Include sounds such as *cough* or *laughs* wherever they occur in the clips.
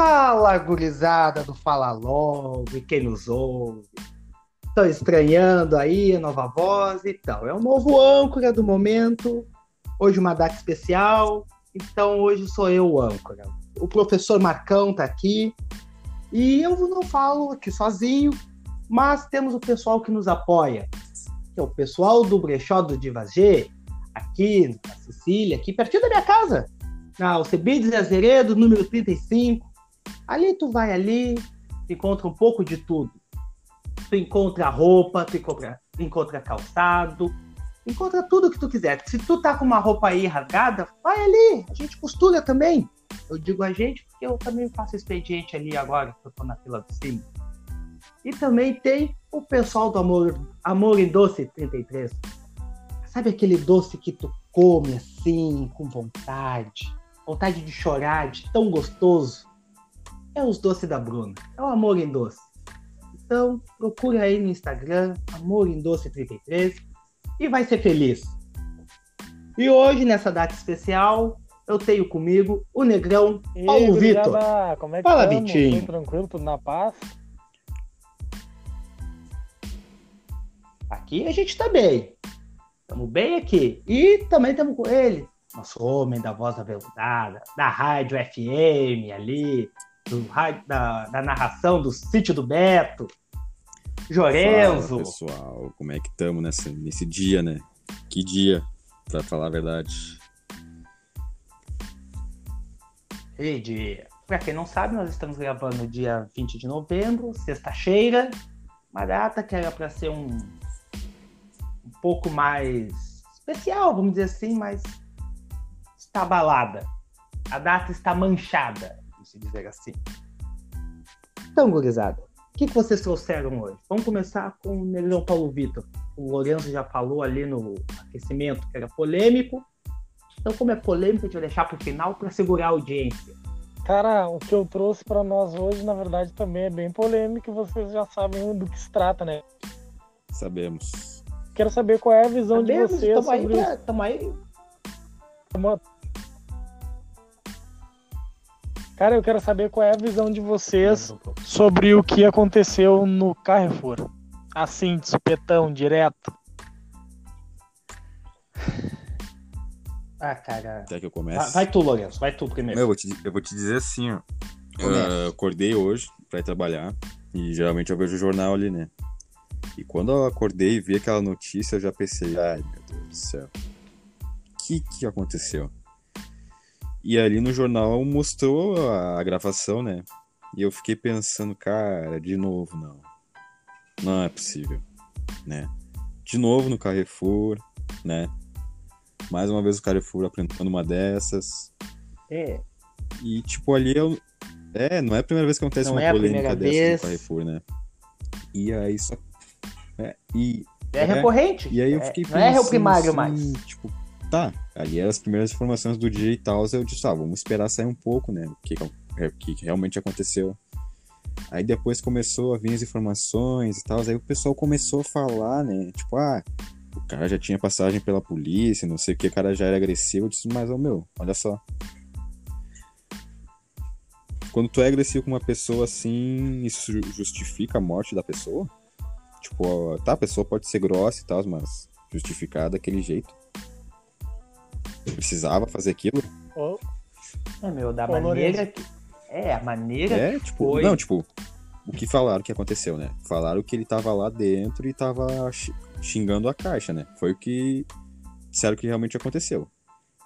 Fala, gurizada do Fala Logo e quem nos ouve. Estão estranhando aí a nova voz e tal. É o novo âncora do momento. Hoje uma data especial. Então hoje sou eu o âncora. O professor Marcão tá aqui. E eu não falo aqui sozinho, mas temos o pessoal que nos apoia. Que é o pessoal do Brechó do Divagê, aqui na Sicília, aqui pertinho da minha casa. Na Alcebides Azeredo, número 35. Ali tu vai ali, tu encontra um pouco de tudo. Tu encontra roupa, tu encontra, encontra calçado, encontra tudo que tu quiser. Se tu tá com uma roupa aí rasgada, vai ali, a gente costura também. Eu digo a gente porque eu também faço expediente ali agora, que eu tô na fila do cima. E também tem o pessoal do Amor, Amor em Doce 33. Sabe aquele doce que tu come assim, com vontade? Vontade de chorar, de tão gostoso? É os doces da Bruna. É o Amor em Doce. Então, procura aí no Instagram, Amor em Doce 33 e vai ser feliz. E hoje, nessa data especial, eu tenho comigo o negrão Paulo Vitor. Como é que Fala? Vitinho. Tudo tranquilo, tudo na paz? Aqui a gente tá bem. Estamos bem aqui. E também estamos com ele, nosso homem da voz aveludada, da rádio FM ali, do da, da narração do sítio do Beto, Jorenzo. Fala, pessoal, como é que estamos nesse, nesse dia, né? Que dia, pra falar a verdade. E de, pra quem não sabe, nós estamos gravando dia 20 de novembro, sexta-feira, uma data que era para ser um, um pouco mais especial, vamos dizer assim, mas está abalada. A data está manchada, vamos dizer assim. Então, gurizada, o que, que vocês trouxeram hoje? Vamos começar com o Negrão Paulo Vitor. O Lourenço já falou ali no aquecimento que era polêmico. Então, como é polêmico, a gente vai deixar para o final para segurar a audiência. Cara, o que eu trouxe pra nós hoje, na verdade, também é bem polêmico e vocês já sabem do que se trata, né? Sabemos. Quero saber qual é a visão de Sabemos, vocês tamo aí, sobre pra- tamo aí. uma... Cara, eu quero saber qual é a visão de vocês sobre o que aconteceu no Carrefour. Assim, de supetão, direto. Ah, cara. Quer que eu Vai, comece? vai tu, Lourenço, vai tu primeiro. Eu vou, te, eu vou te dizer assim, ó. Eu acordei hoje pra ir trabalhar e geralmente eu vejo o jornal ali, né? E quando eu acordei e vi aquela notícia, eu já pensei, ai meu Deus do céu, o que que aconteceu? E ali no jornal mostrou a, gravação, né? E eu fiquei pensando, cara, de novo não. Não é possível, né? De novo no Carrefour, né? Mais uma vez o Carrefour apresentando uma dessas. É, E, tipo, ali eu. É, não é a primeira vez que acontece Não uma é polêmica dessa vez. no Carrefour, né? E aí só. É, e, é, É, recorrente. e aí eu É, fiquei Não pensando. é réu primário assim, mais. Tipo, tá, ali eram as primeiras informações do e tal. Eu disse, ah, vamos esperar sair um pouco, né? O que, o que realmente aconteceu. Aí depois começou a vir as informações e tal. Aí o pessoal começou a falar, né? Tipo, ah, o cara já tinha passagem pela polícia, não sei o que, o cara já era agressivo. Eu disse, mas, ô meu, olha só. Quando tu é agressivo com uma pessoa assim, isso ju- justifica a morte da pessoa? Tipo, tá, a pessoa pode ser grossa e tal, mas justificar daquele jeito. Precisava fazer aquilo? Ô, É, meu, da maneira que. É, a maneira É, que tipo, foi. não, tipo, o que falaram que aconteceu, né? Falaram que ele tava lá dentro e tava xi- xingando a caixa, né? Foi o que disseram que realmente aconteceu.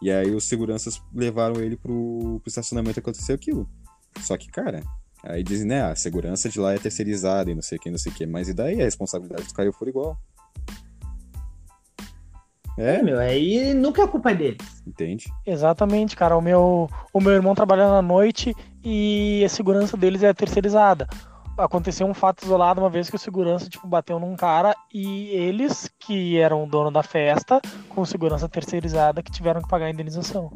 E aí os seguranças levaram ele pro, pro estacionamento e aconteceu aquilo. Só que, cara, aí dizem, né, a segurança de lá é terceirizada e não sei o que, não sei o que. Mas e daí a responsabilidade do Caio for igual? É, É, meu, aí nunca a culpa é dele. entende? Exatamente, cara. O meu, o meu irmão trabalha na noite e a segurança deles é terceirizada. Aconteceu um fato isolado uma vez que o segurança tipo, bateu num cara e eles, que eram o dono da festa, com segurança terceirizada, que tiveram que pagar a indenização.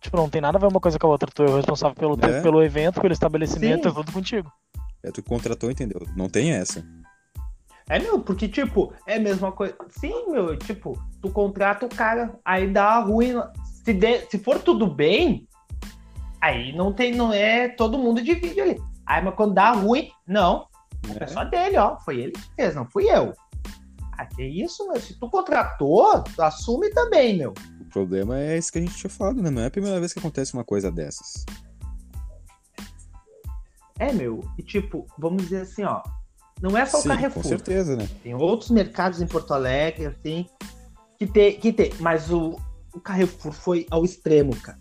Tipo, não tem nada a ver uma coisa com a outra. Tu é o responsável pelo, É. pelo evento, pelo estabelecimento, Sim. é tudo contigo. É, tu contratou, entendeu? Não tem essa. É, meu, porque, tipo, é a mesma coisa. Sim, meu, tipo, tu contrata o cara, aí dá ruim. Se, der- se for tudo bem, Aí não tem, não é todo mundo divide ali. Aí, mas quando dá ruim, não. É, é só dele, ó. Foi ele que fez, não fui eu. Ah, que isso, meu? Se tu contratou, tu assume também, meu. O problema é esse que a gente tinha falado, né? Não é a primeira vez que acontece uma coisa dessas. É, meu. E tipo, vamos dizer assim, ó. Não é só Sim, o Carrefour. Com certeza, né? Tem outros mercados em Porto Alegre, assim, que tem. Que tem. Mas o, o Carrefour foi ao extremo, cara.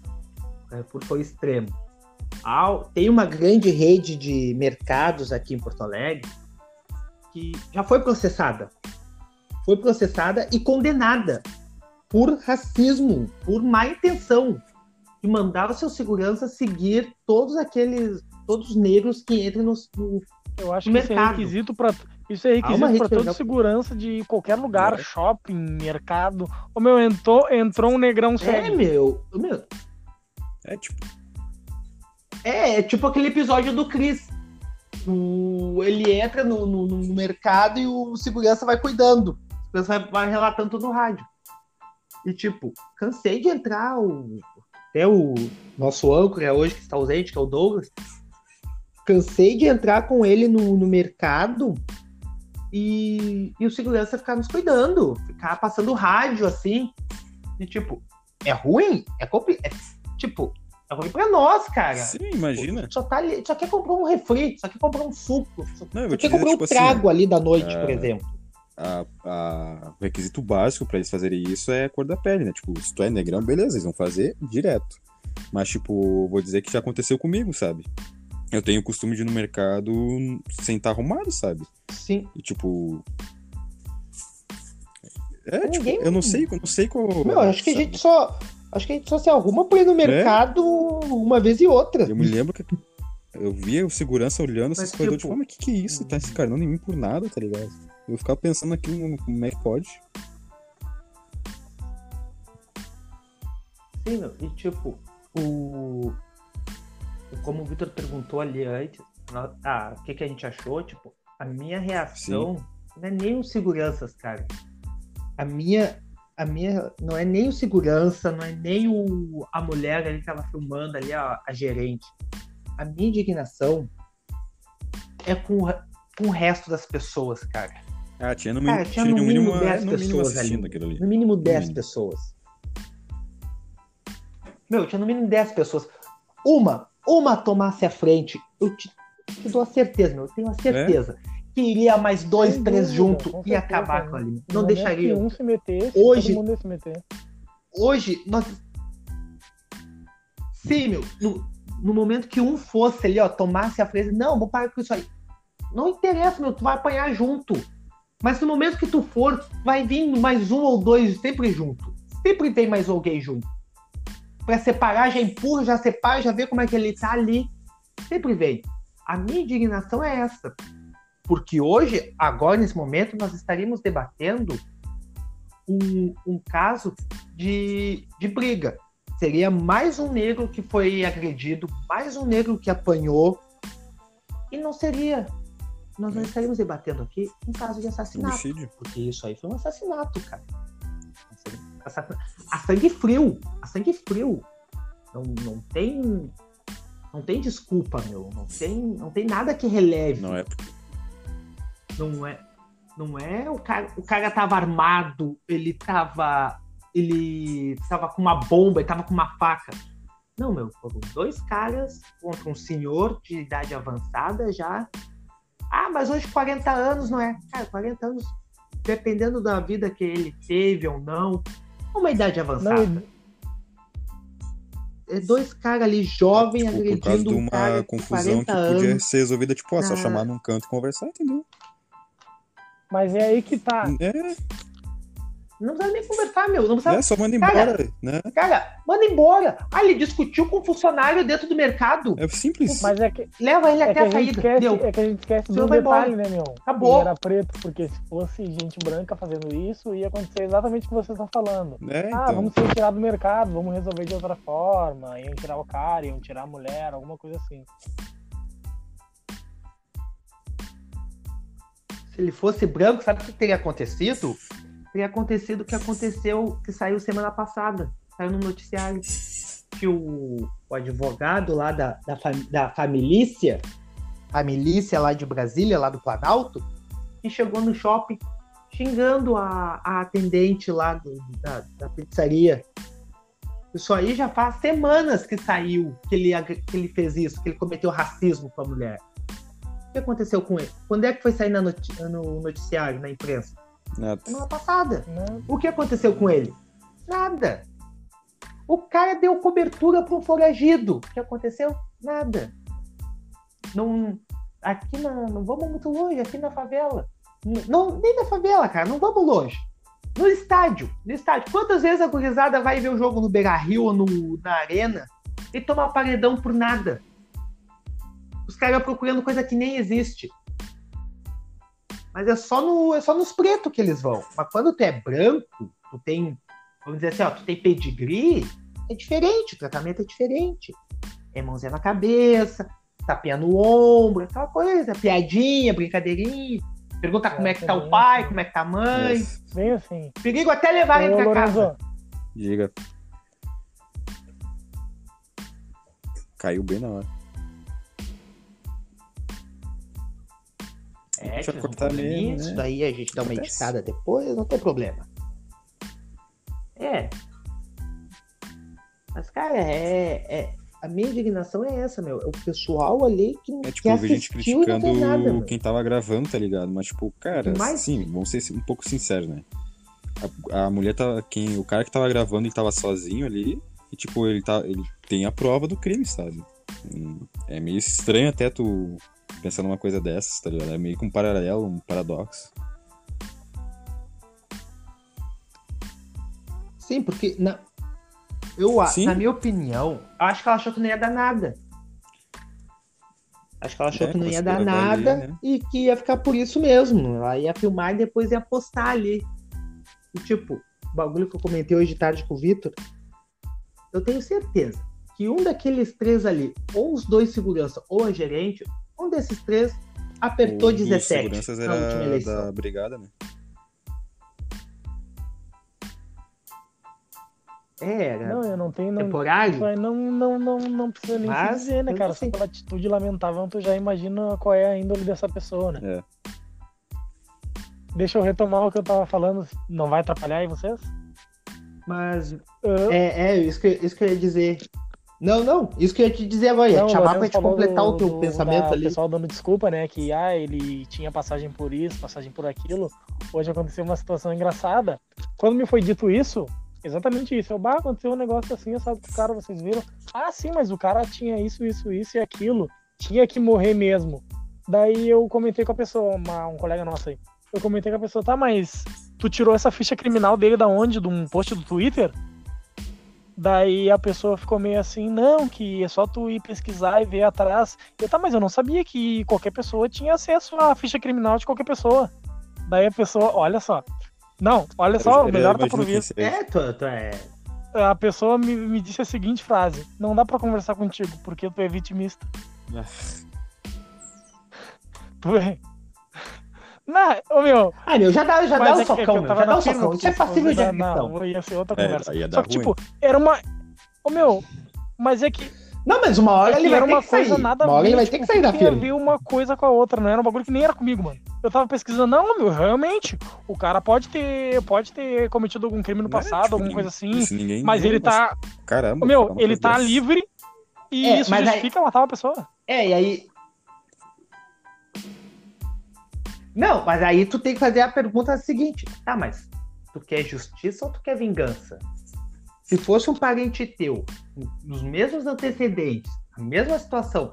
O Carrefour foi ao extremo. Ao, tem uma grande rede de mercados aqui em Porto Alegre que já foi processada. Foi processada e condenada por racismo, por má intenção, de mandar o seu segurança seguir todos aqueles, todos os negros que entram no, no Eu acho que isso é mercado. requisito para isso é requisito para toda legal. segurança de qualquer lugar, É. shopping, mercado. O meu entrou, entrou um negrão É, meu, meu. É tipo, É, é tipo aquele episódio do Chris. O- ele entra no, no- no mercado e o segurança vai cuidando. O segurança vai, vai relatando tudo no rádio. E tipo, cansei de entrar. O, até o nosso âncora hoje, que está ausente, que é o Douglas. Cansei de entrar com ele no, no mercado e, e o segurança ficar nos cuidando, ficar passando rádio assim. E tipo, é ruim? É, compli- é tipo, é ruim pra nós, cara. sim, imagina. Só, tá ali, só quer comprar um refri, só quer comprar um suco, só, Não, só quer comprar um tipo assim, trago ali da noite, é, por exemplo. a- a- o requisito básico pra eles fazerem isso é a cor da pele, né? Tipo, se tu é negrão, beleza, eles vão fazer direto. Mas, tipo, vou dizer que já aconteceu comigo, sabe? Eu tenho o costume de ir no mercado sem estar arrumado, sabe? Sim. E, tipo. É, tipo, Ninguém- eu não sei, eu não sei qual. Meu, acho que a gente só. Acho que a gente só se arruma pra ir no mercado uma vez e outra. Eu me lembro que eu via o segurança olhando essas coisas, tipo, tipo, mas que que é isso? Tá encarnando em mim por nada, tá ligado? Eu ficava pensando naquilo, como é que pode? Sim, meu. E tipo, o. Como o Victor perguntou ali antes, ah, o que, que a gente achou? Tipo, a minha reação não é nem os seguranças, cara. A minha. A minha. Não é nem o segurança, não é nem o, a mulher ali que tava filmando ali, a, a gerente. A minha indignação é com, com o resto das pessoas, cara. Ah, tinha no, Cara, mínimo, tinha no no mínimo, mínimo é, 10 no mínimo pessoas assistindo ali. ali. No mínimo 10 mínimo. pessoas. Meu, tinha no mínimo 10 pessoas. Uma, uma tomasse a frente, eu te, te dou a certeza, meu, eu tenho a certeza. Que iria mais dois, Sem três junto e certeza, acabar né? com ali. No Não momento deixaria. um se metesse, Hoje- todo mundo ia se meter. Hoje, nós. Sim, meu, no, no momento que um fosse ali, ó, tomasse a frente, não, vou parar com isso aí. Não interessa, meu, tu vai apanhar junto. Mas no momento que tu for, vai vir mais um ou dois sempre junto. Sempre vem mais alguém junto. Pra separar, já empurra, já separa, já vê como é que ele tá ali. Sempre vem. A minha indignação é essa. Porque hoje, agora, nesse momento, nós estaríamos debatendo um, um caso de, de briga. Seria mais um negro que foi agredido, mais um negro que apanhou. E não seria. Nós não estaríamos debatendo aqui um caso de assassinato. Homicídio. Porque isso aí foi um assassinato, cara. A sangue frio. A sangue frio. Não, não tem. Não tem desculpa, meu. Não tem, não tem nada que releve. Não é Não é. Não é o cara, o cara tava armado, ele tava. Ele tava com uma bomba, ele tava com uma faca. Não, meu, foram dois caras contra um senhor de idade avançada já. Ah, mas hoje 40 anos não é. Cara, 40 anos, dependendo da vida que ele teve ou não, uma idade avançada. Não, É dois caras ali jovens tipo, por causa de agredindo um cara uma de confusão 40 que podia anos. ser resolvida, tipo, ó, só Ah. chamar num canto e conversar, entendeu? mas é aí que tá. É, Não precisa nem conversar, meu. Não precisa é só manda Cara, embora, né? Cara, manda embora. Ah, ele discutiu com um funcionário dentro do mercado. É simples. Mas é que, Leva ele é que até a a gente saída. esquece, Deu. é que a gente esquece vai detalhe, embora. né, meu? Acabou. Ele era preto, porque se fosse gente branca fazendo isso, ia acontecer exatamente o que vocês estão falando. É, Ah, então. vamos se retirar do mercado, vamos resolver de outra forma. Iam tirar o cara, iam tirar a mulher, alguma coisa assim. Se ele fosse branco, sabe o que teria acontecido? Teria acontecido o que aconteceu, que saiu semana passada. Saiu no noticiário. que o, o advogado lá da, da, da família, a milícia lá de Brasília, lá do Planalto, que chegou no shopping xingando a, a atendente lá do- da, da pizzaria. Isso aí já faz semanas que saiu que ele, que ele fez isso, que ele cometeu racismo com a mulher. O que aconteceu com ele? Quando é que foi sair no noticiário, na imprensa? Nada. Semana passada. Né? O que aconteceu com ele? Nada. O cara deu cobertura para um foragido. O que aconteceu? Nada. Não, aqui na, não vamos muito longe, aqui na favela. Não, nem na favela, cara, não vamos longe. No estádio, no estádio. Quantas vezes a gurizada vai ver o jogo no Beira Rio ou no, na Arena e toma paredão por nada? Os caras procurando coisa que nem existe. Mas é só, no, é só nos pretos que eles vão. Mas quando tu é branco, tu tem, vamos dizer assim, ó, tu tem pedigree, é diferente, o tratamento é diferente. É mãozinha na cabeça, tapinha no ombro, aquela coisa, piadinha, brincadeirinha. Pergunta como é que tá o pai, como é que tá a mãe. Yes. Bem assim. Perigo até levar ele pra casa. Diga. Caiu bem na hora. Deixa um cortar mesmo, né? Isso daí a gente dá uma Acontece. editada depois, não tem problema. É. Mas, cara, é, é- A minha indignação é essa, meu. É o pessoal ali que, É que tipo, eu vi gente assistiu e não criticando nada, quem tava gravando, tá ligado? Mas, tipo, cara, Mas- sim, vamos ser um pouco sinceros, né? A, a mulher tava. Quem, o cara que tava gravando, ele tava sozinho ali. E, tipo, ele, tá, ele tem a prova do crime, sabe? Hum, É meio estranho até tu pensar numa coisa dessas, tá ligado? É meio que um paralelo, um paradoxo. Sim, porque na, eu, Sim. na minha opinião, acho que ela achou que não ia dar nada. Acho que ela achou É, que não ia dar considerando ali, nada né? e que ia ficar por isso mesmo. Ela ia filmar e depois ia postar ali. E, tipo, o bagulho que eu comentei hoje de tarde com o Vitor, eu tenho certeza que um daqueles três ali, ou os dois segurança ou a gerente, um desses três apertou dos 17 seguranças última era eleição. da brigada, né? É, era Não, eu não tenho. Não, temporário. não, não, não, não precisa nem Mas, se dizer, né, cara? assim- Só pela atitude lamentável, tu já imagina qual é a índole dessa pessoa, né? É. Deixa eu retomar o que eu tava falando. Não vai atrapalhar aí vocês? Mas Ah, É, é isso, que, isso que eu ia dizer. Não, não, isso que eu ia te dizer agora. Ia te chamar pra te completar do- o teu do- pensamento da- ali. O pessoal dando desculpa, né? Que ah, ele tinha passagem por isso, passagem por aquilo. Hoje aconteceu uma situação engraçada. Quando me foi dito isso, exatamente isso. Eu, bah, aconteceu um negócio assim, sabe o cara, vocês viram? Ah, sim, mas o cara tinha isso, isso, isso e aquilo. Tinha que morrer mesmo. Daí eu comentei com a pessoa, uma- um colega nosso aí. Eu comentei com a pessoa, tá, mas tu tirou essa ficha criminal dele da onde? De um post do Twitter? Daí a pessoa ficou meio assim, não, que é só tu ir pesquisar e ver atrás. Eu, tá, mas eu não sabia que qualquer pessoa tinha acesso à ficha criminal de qualquer pessoa. Daí a pessoa, olha só. Não, olha só, o Eu melhor tá por vir. É, tu, tu é. A pessoa me, me disse a seguinte frase: Não dá pra conversar contigo, porque tu é vitimista. Ah. Tu é. Não, ô meu, Ah, meu, já dá, já mas dá um é é socão, eu meu. Já dá um socão. Isso é passível de agressão. Não, ia ser outra É, conversa. dar Só que, ruim. tipo, era uma. Ô meu, mas é que Não, mas uma hora É ele vai era ter uma que sair. coisa nada a Uma hora ele vai tipo, ter que sair da tem a firma. ver uma coisa com a outra, não era um bagulho que nem era comigo, mano. Eu tava pesquisando, não, meu, realmente, o cara pode ter, pode ter cometido algum crime no Não é, passado, tipo, alguma coisa assim, Isso ninguém mas viu, ele tá, Caramba. ô, meu, ele tá dessa. livre e É, isso mas aí- justifica matar uma pessoa. É, e aí. Não, mas aí tu tem que fazer a pergunta seguinte: tá, mas tu quer justiça ou tu quer vingança? Se fosse um parente teu, nos mesmos antecedentes, a mesma situação,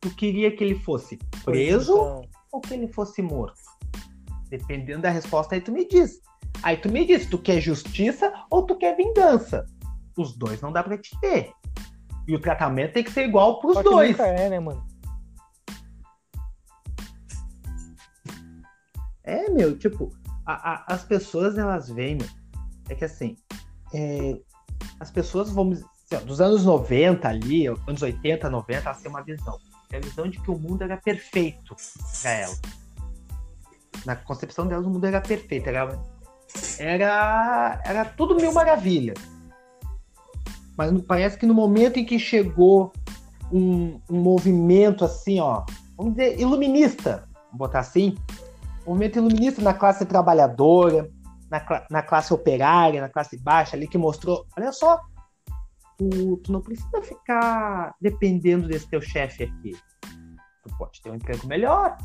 tu queria que ele fosse preso Então, ou que ele fosse morto? Dependendo da resposta, aí tu me diz. Aí tu me diz, tu quer justiça ou tu quer vingança? Os dois não dá pra te ter. E o tratamento tem que ser igual pros só dois. nunca é, né, mano? É, meu, tipo, a- a- as pessoas elas veem, meu, é que assim, é, as pessoas, vamos dizer, assim, dos anos 90 ali, anos 80, 90, elas têm uma visão. É a visão de que o mundo era perfeito pra elas. Na concepção delas, o mundo era perfeito. Era, era, era tudo mil maravilhas. Mas parece que no momento em que chegou um, um movimento assim, ó, vamos dizer, iluminista, vamos botar assim, movimento iluminista na classe trabalhadora, na, na classe operária, na classe baixa ali, que mostrou, olha só, tu, tu não precisa ficar dependendo desse teu chefe aqui. Tu pode ter um emprego melhor.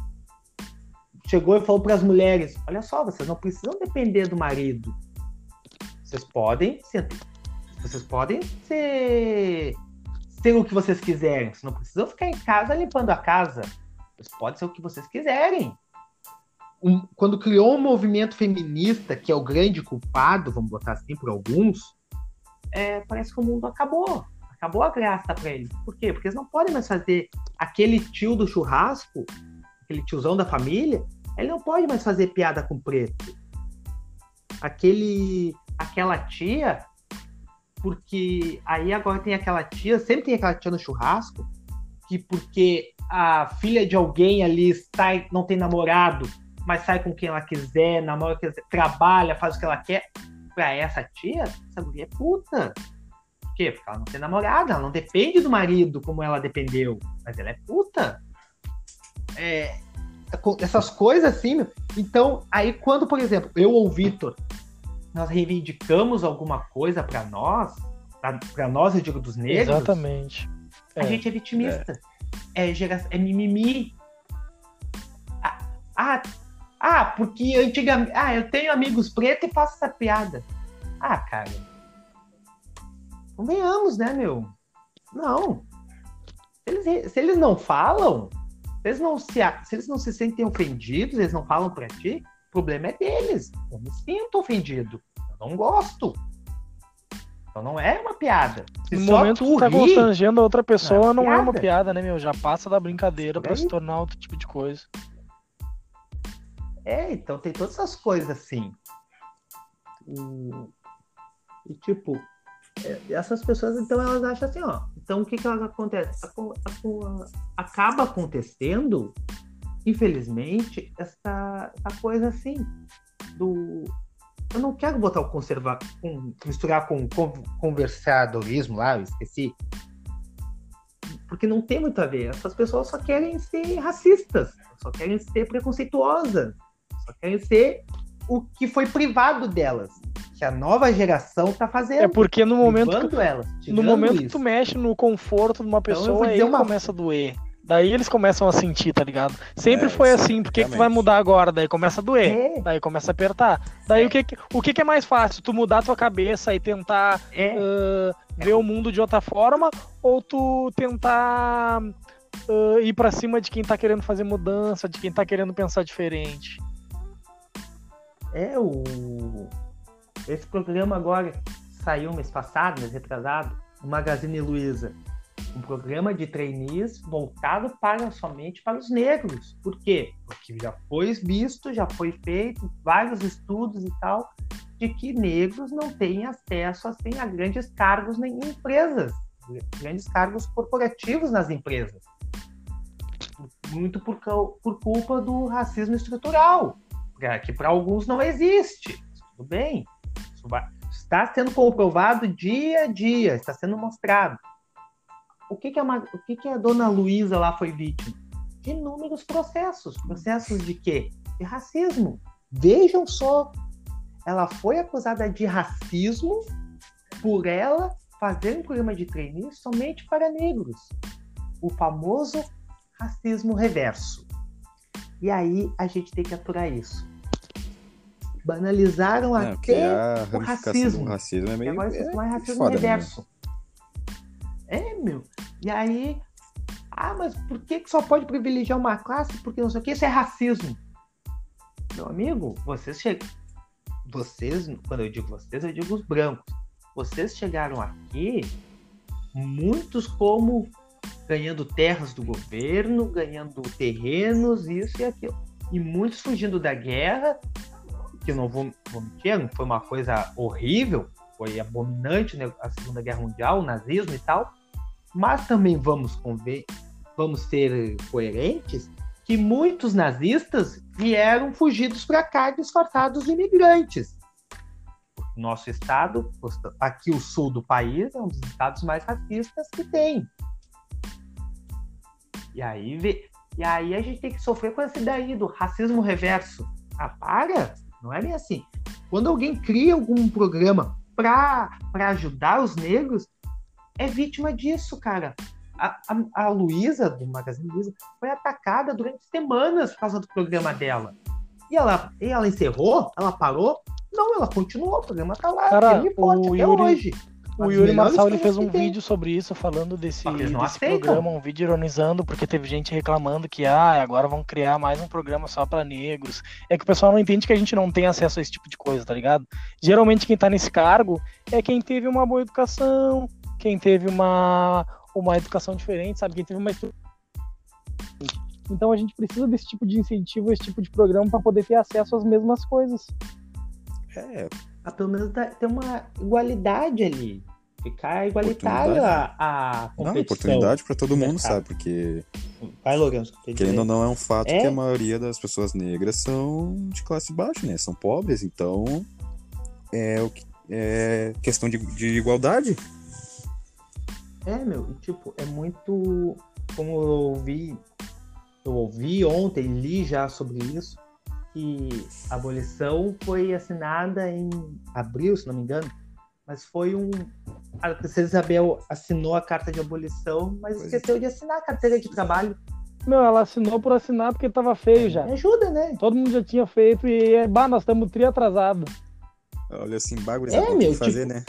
Chegou e falou para as mulheres: olha só, vocês não precisam depender do marido. Vocês podem ser, vocês podem ser, ser o que vocês quiserem. Vocês não precisam ficar em casa limpando a casa. Vocês podem ser o que vocês quiserem. Um, quando criou um movimento feminista, que é o grande culpado, vamos botar assim por alguns, é, parece que o mundo acabou. Acabou a graça para eles. Por quê? Porque eles não podem mais fazer aquele tio do churrasco, aquele tiozão da família, ele não pode mais fazer piada com preto. Aquele, aquela tia, porque aí agora tem aquela tia, sempre tem aquela tia no churrasco, que porque a filha de alguém ali sai, não tem namorado, mas sai com quem ela quiser, namora, trabalha, faz o que ela quer, pra essa tia, essa mulher é puta. Por quê? Porque ela não tem namorada, ela não depende do marido como ela dependeu. Mas ela é puta. É, essas coisas assim, meu. Então, aí quando, por exemplo, eu ou o Vitor, nós reivindicamos alguma coisa para nós, para nós, eu digo, dos negros. Exatamente. A é, gente é vitimista. É, é, gera, é mimimi. Ah, ah, ah, porque antigamente. Ah, eu tenho amigos pretos e faço essa piada. Ah, cara. Convenhamos, né, meu? Não. Se eles, se eles não falam, se eles não se, se eles não se sentem ofendidos, eles não falam para ti, o problema é deles. Eu me sinto ofendido. Eu não gosto. Então não é uma piada. Se no momento que tá ri, constrangendo a outra pessoa, não, é, não é, uma piada, né, meu? Já passa da brincadeira para se tornar outro tipo de coisa. É, então tem todas essas coisas assim. E, tipo, é, essas pessoas, então, elas acham assim, ó. Então, o que que elas acontece? A, a, a, acaba acontecendo, infelizmente, essa, essa coisa assim, do... Eu não quero botar o conservar, misturar com, com conversadorismo lá, eu esqueci. Porque não tem muito a ver. Essas pessoas só querem ser racistas, só querem ser preconceituosas, só querem ser o que foi privado delas. Que a nova geração tá fazendo. É porque no momento. Elas, no momento isso. que tu mexe no conforto de uma então, pessoa, então, aí uma... começa a doer. Daí eles começam a sentir, tá ligado? Sempre é, foi assim, por que, que vai mudar agora? Daí começa a doer, é. daí começa a apertar. Daí é. o, que, o que, que é mais fácil? Tu mudar tua cabeça e tentar uh, ver o mundo de outra forma, ou tu tentar uh, ir para cima de quem tá querendo fazer mudança, de quem tá querendo pensar diferente? É o. Esse programa agora saiu mês passado, mês retrasado, o Magazine Luiza. Um programa de trainees voltado para somente para os negros. Por quê? Porque já foi visto, já foi feito vários estudos e tal, de que negros não têm acesso assim, a grandes cargos em empresas, grandes cargos corporativos nas empresas. Muito por, por culpa do racismo estrutural que para alguns não existe. Tudo bem. está sendo comprovado dia a dia, está sendo mostrado. O que, que, a, o que, que a dona Luísa lá foi vítima? De inúmeros processos. Processos de quê? De racismo. Vejam só. Ela foi acusada de racismo por ela fazer um programa de trainee somente para negros. O famoso racismo reverso. E aí a gente tem que aturar isso banalizaram não, até o racismo. racismo é meio, agora é, mais racismo foda, reverso. É, meu. E aí, ah, mas por que, que só pode privilegiar uma classe? Porque não sei o que, isso é racismo. Meu amigo, vocês chegam. Vocês, quando eu digo vocês, eu digo os brancos. Vocês chegaram aqui, muitos como ganhando terras do governo, ganhando terrenos, isso e aquilo. E muitos fugindo da guerra que não vou, vou mentir, foi uma coisa horrível, foi abominante né, a Segunda Guerra Mundial, o nazismo e tal, mas também vamos conver, vamos ser coerentes que muitos nazistas vieram fugidos para cá disfarçados de imigrantes. nosso estado, aqui o sul do país, é um dos estados mais racistas que tem. E aí, e aí a gente tem que sofrer com essa daí do racismo reverso. Ah, para! Não é bem assim. Quando alguém cria algum programa para ajudar os negros, é vítima disso, cara. A, a, a Luísa, do Magazine Luiza, foi atacada durante semanas por causa do programa dela. E ela, e ela encerrou? Ela parou? Não, ela continuou, o programa tá lá, Cara, o Yuri, hoje. O Yuri Marçal ele fez um vídeo sobre isso, falando desse, desse programa, um vídeo ironizando, porque teve gente reclamando que ah, agora vão criar mais um programa só para negros. É que o pessoal não entende que a gente não tem acesso a esse tipo de coisa, tá ligado? Geralmente quem tá nesse cargo é quem teve uma boa educação, quem teve uma, uma educação diferente, sabe? Quem teve uma então a gente precisa desse tipo de incentivo, esse tipo de programa para poder ter acesso às mesmas coisas. É. Ah, pelo menos ter uma igualdade ali. Ficar igualitário a, competição. Não, oportunidade para todo mundo, sabe? Porque. Vai, Lourenço. Querendo ou não, é um fato é? que a maioria das pessoas negras são de classe baixa, né? São pobres, então. É, o que, é questão de, de igualdade. É, meu, tipo, é muito. Como eu ouvi eu ouvi ontem, li já sobre isso, que a abolição foi assinada em abril, se não me engano, mas foi um. A princesa Isabel assinou a carta de abolição, mas pois é. esqueceu é. de assinar a carteira de trabalho. Meu, ela assinou por assinar porque tava feio já. Me ajuda, né? Todo mundo já tinha feito e, bah, nós estamos tri atrasado. Olha assim, bagulho é, meu, fazer, tipo... né?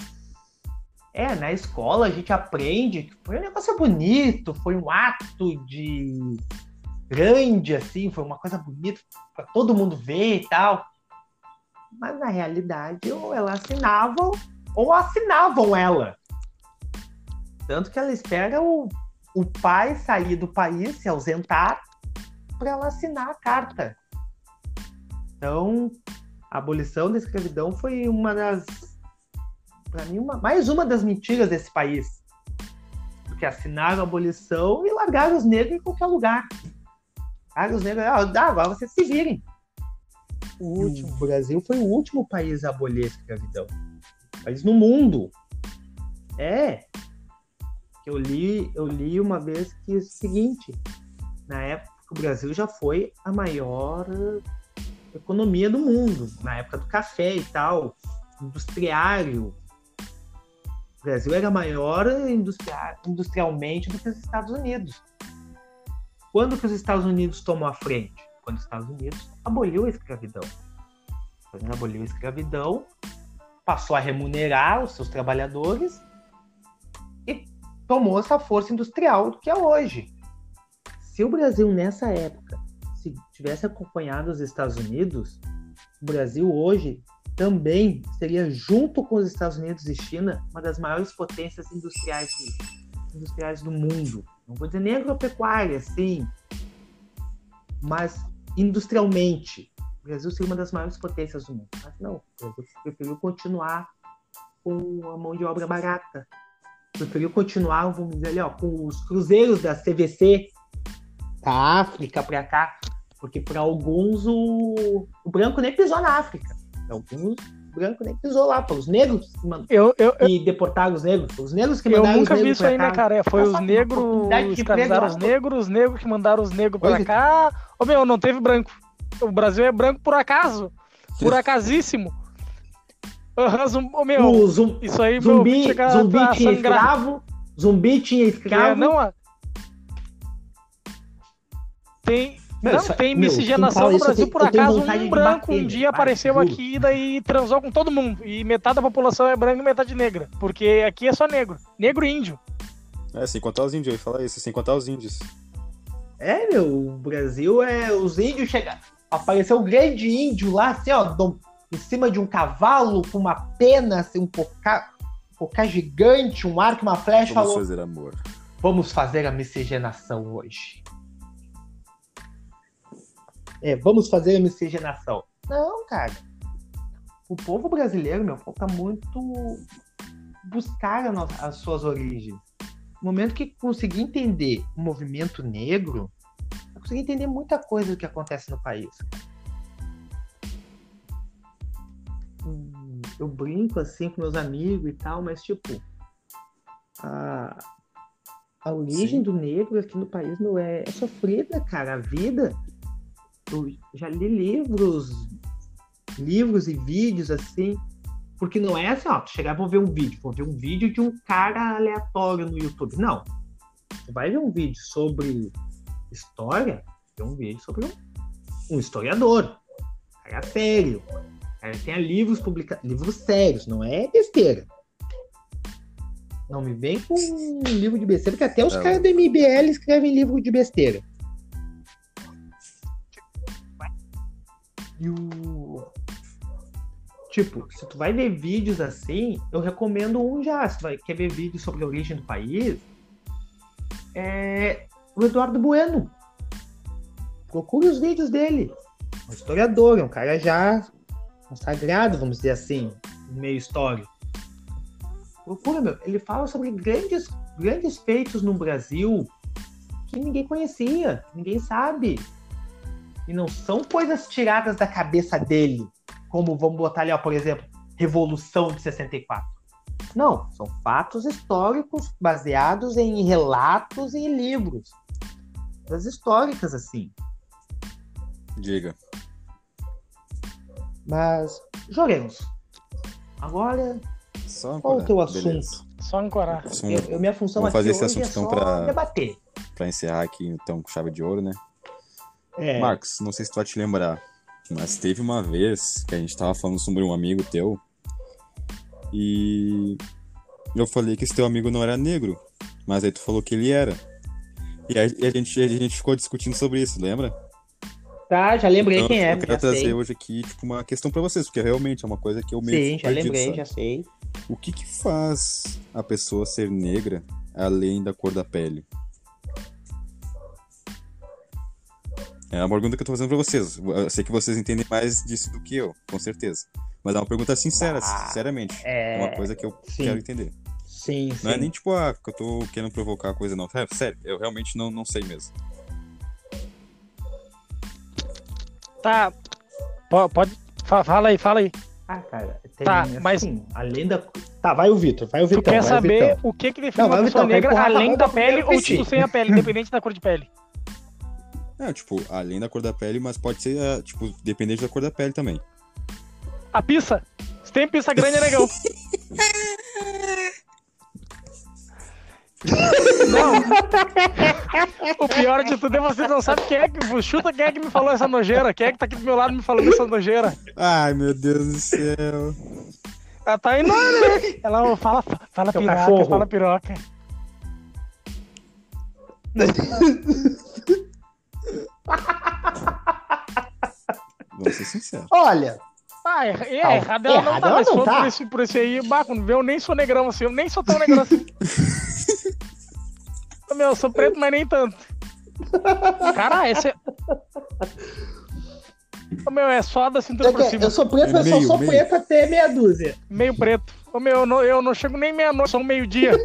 É, na escola a gente aprende que foi um negócio bonito, foi um ato de grande, assim, foi uma coisa bonita para todo mundo ver e tal. Mas na realidade, ou ela assinava ou assinavam ela. Tanto que ela espera o, o pai sair do país, se ausentar, para ela assinar a carta. Então, a abolição da escravidão foi uma das. Para mim, uma, mais uma das mentiras desse país. Porque assinaram a abolição e largaram os negros em qualquer lugar. Aí os negros, ah, agora vocês se virem. O, último. o Brasil foi o último país a abolir a escravidão. País no mundo. É. Eu li, eu li uma vez que é o seguinte, na época o Brasil já foi a maior economia do mundo, na época do café e tal, industriário. O Brasil era maior industrialmente do que os Estados Unidos. Quando que os Estados Unidos tomou a frente? Quando os Estados Unidos aboliu a escravidão. Quando aboliu a escravidão, passou a remunerar os seus trabalhadores e tomou essa força industrial que é hoje. Se o Brasil nessa época se tivesse acompanhado os Estados Unidos, o Brasil hoje também seria junto com os Estados Unidos e China uma das maiores potências industriais, industriais do mundo não vou dizer nem agropecuária, sim, mas industrialmente. O Brasil seria uma das maiores potências do mundo. Mas não, o Brasil preferiu continuar com a mão de obra barata. Preferiu continuar, vamos dizer ali, ó, com os cruzeiros da CVC da África para cá, porque para alguns o, o branco nem pisou na África. Alguns branco nem pisou lá, foi os negros que, mand... eu, eu, que deportaram os negros. Os negros que mandaram Eu nunca vi isso aí, né, cara? Foi os negros escravizaram os negros, os negros que mandaram os negros pra é. cá. Ô, meu, não teve branco. O Brasil é branco por acaso. Por acasíssimo. Uhum, oh, meu, o zum... isso aí, zumbi, meu, zumbi tinha escravo, zumbi tinha escravo. É, não, tem, meu, não tem miscigenação no Brasil, por acaso um branco bater, um dia apareceu juro. aqui e daí transou com todo mundo. E metade da população é branca e metade negra. Porque aqui é só negro. Negro e índio. É, sem contar os índios, aí fala isso, sem contar os índios. É, meu, o Brasil é. Os índios chegam. Apareceu um grande índio lá, assim, ó, em cima de um cavalo, com uma pena, assim, um pocá gigante, um arco, uma flecha. Vamos falou, fazer amor. Vamos fazer a miscigenação hoje é, vamos fazer a miscigenação. Não, cara. O povo brasileiro, meu, falta muito buscar as suas origens. No momento que conseguir entender o movimento negro, vai conseguir entender muita coisa do que acontece no país. Hum, eu brinco assim com meus amigos e tal, mas tipo, a, a origem Sim. do negro aqui no país meu, é, é sofrida, cara. A vida. Eu já li livros, livros e vídeos assim. Porque não é assim, ó, tu chegar e vou ver um vídeo, vou ver um vídeo de um cara aleatório no YouTube. Não. Tu vai ver um vídeo sobre história, ver um vídeo sobre um, um historiador. Cara sério. Cara tenha livros publicados, livros sérios, não é besteira. Não me vem com um livro de besteira, porque até os É. caras do MBL escrevem livro de besteira. E o. Tipo, se tu vai ver vídeos assim, eu recomendo um já. Se tu vai, quer ver vídeos sobre a origem do país, é o Eduardo Bueno. Procure os vídeos dele. É um historiador, é um cara já consagrado, vamos dizer assim, no meio histórico. Procura, meu. Ele fala sobre grandes, grandes feitos no Brasil que ninguém conhecia, ninguém sabe. E não são coisas tiradas da cabeça dele, como vamos botar ali, ó, por exemplo, Revolução de 64. Não, são fatos históricos baseados em relatos e livros. Das históricas, assim. Diga. Mas, Joremos, agora, Só qual o teu Beleza. assunto? Só ancorar. Assunto- Eu, eu- minha função Vamos aqui fazer esse assunto, é então, pra- debater. Pra encerrar aqui, então, com chave de ouro, né? É, Marcos, não sei se tu vai te lembrar, mas teve uma vez que a gente tava falando sobre um amigo teu e eu falei que esse teu amigo não era negro, mas aí tu falou que ele era. E a, e a gente, a gente ficou discutindo sobre isso, lembra? Tá, já lembrei Então, quem é. Eu quero trazer sei. hoje aqui tipo, uma questão pra vocês, porque realmente é uma coisa que eu meio Sim, já perdido, lembrei, sabe? já sei. O que que faz a pessoa ser negra além da cor da pele? É uma pergunta que eu tô fazendo pra vocês. Eu sei que vocês entendem mais disso do que eu, com certeza. Mas é uma pergunta sincera, Ah, sinceramente. É, É uma coisa que eu sim. quero entender. Sim, sim. Não é nem tipo, ah, que eu tô querendo provocar a coisa, não. É, sério, eu realmente não, não sei mesmo. Tá. Po- Pode. fa- Fala aí, fala aí. Ah, cara, tem, Tá, assim, mas- além da... Tá, vai o Vitor, vai o Tu Vitão, quer vai o saber Vitão. o que que define Não, vai uma pessoa Vitão, vai negra empurrar pra além da pele ou tipo sem a pele, independente da cor de pele? É, tipo, além da cor da pele, mas pode ser, ah, tipo, dependente da cor da pele também. A pista? Se tem pista grande, é negão. *laughs* Não. *laughs* O pior de tudo é vocês não sabem quem é que. Chuta quem é que me falou essa nojeira. Quem é que tá aqui do meu lado me falando essa nojeira? Ai, meu Deus do céu. Ela tá indo, né? Ela fala, fala Seu piroca, cachorro. fala piroca. *laughs* Vamos ser sinceros. Olha, Ah, é, é Ah, errado ela não errado tá, ela mas não tá. por esse, por esse aí, bah, quando vê, eu nem sou negrão assim, eu nem sou tão negrão assim. *laughs* Meu, eu sou preto, mas nem tanto. Cara, esse é... Ô, meu, é só da cintura eu, por cima, eu sou preto, É mas só meio, sou meio. preto até meia dúzia. meio preto. Ô, meu, eu não, eu não chego nem meia-noite, sou um meio-dia. *laughs*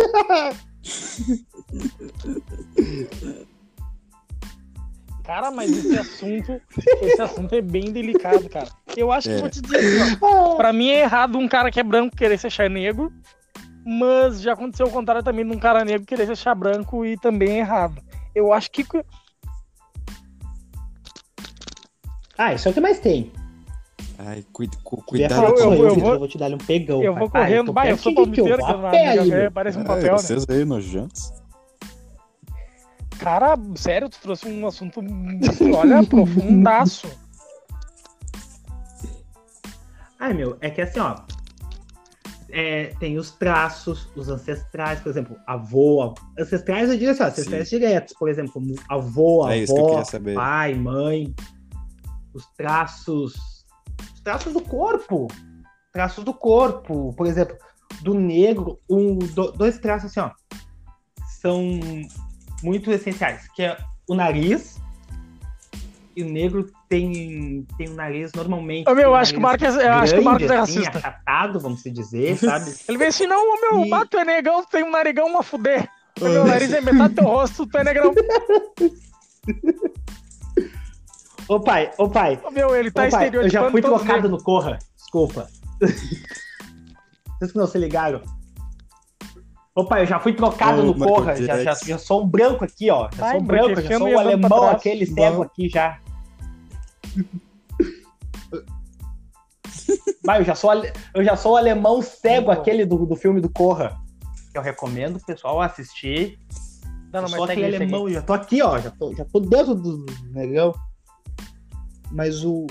Cara, mas esse assunto, esse assunto é bem delicado, cara. Eu acho que É. vou te dizer assim, ó. Pra mim é errado um cara que é branco querer se achar negro, mas já aconteceu o contrário também de um cara negro querer se achar branco e também é errado. Eu acho que. Ah, isso é o que mais tem. Ai, cuida, cu- cuidado eu- eu- isso, eu Vitor, vou- eu vou te dar um pegão. Eu pai. vou Pai, correndo, bah, eu sou palmiteiro, vou que pé minha aí, meu. parece um É, papel, né? vocês aí, nojentos. Cara, sério, tu trouxe um assunto, olha, *laughs* profundaço. Ai, meu, é que assim, ó. É, tem os traços, os ancestrais, por exemplo, avô, av- ancestrais eu digo assim, ancestrais diretos, por exemplo, como avô, É que avó, saber. pai, mãe, os traços, os traços do corpo, traços do corpo, por exemplo, do negro, um, do- dois traços assim, ó, são muito essenciais, que é o nariz, e o negro tem, tem um nariz normalmente. Ô, meu, um acho que o nariz Marcos é- eu acho que o Marcos é grande, assim, racista. achatado, vamos se dizer, *laughs* sabe? Ele vem assim, não, ô, meu, E- tu é negão, tu tem um narigão a fuder. *laughs* Ô, meu nariz é metade do teu rosto, tu é negrão. *laughs* Ô pai, ô pai, Ô, meu, ele tá ô pai, eu já fui trocado no Corra, desculpa. Vocês que não se ligaram. Opa, eu já fui trocado Ô, no Michael Corra, já, já, já sou um branco aqui, ó. Já Vai, sou um branco, já sou voltar alemão, aquele cego aqui já. Vai, eu já sou, ale- eu já sou o alemão cego, aquele do, do filme do Corra. Que eu recomendo o pessoal assistir. Não, não, mas segue, segue. alemão, já tô aqui, ó. Já tô, já tô dentro do negão. Mas o.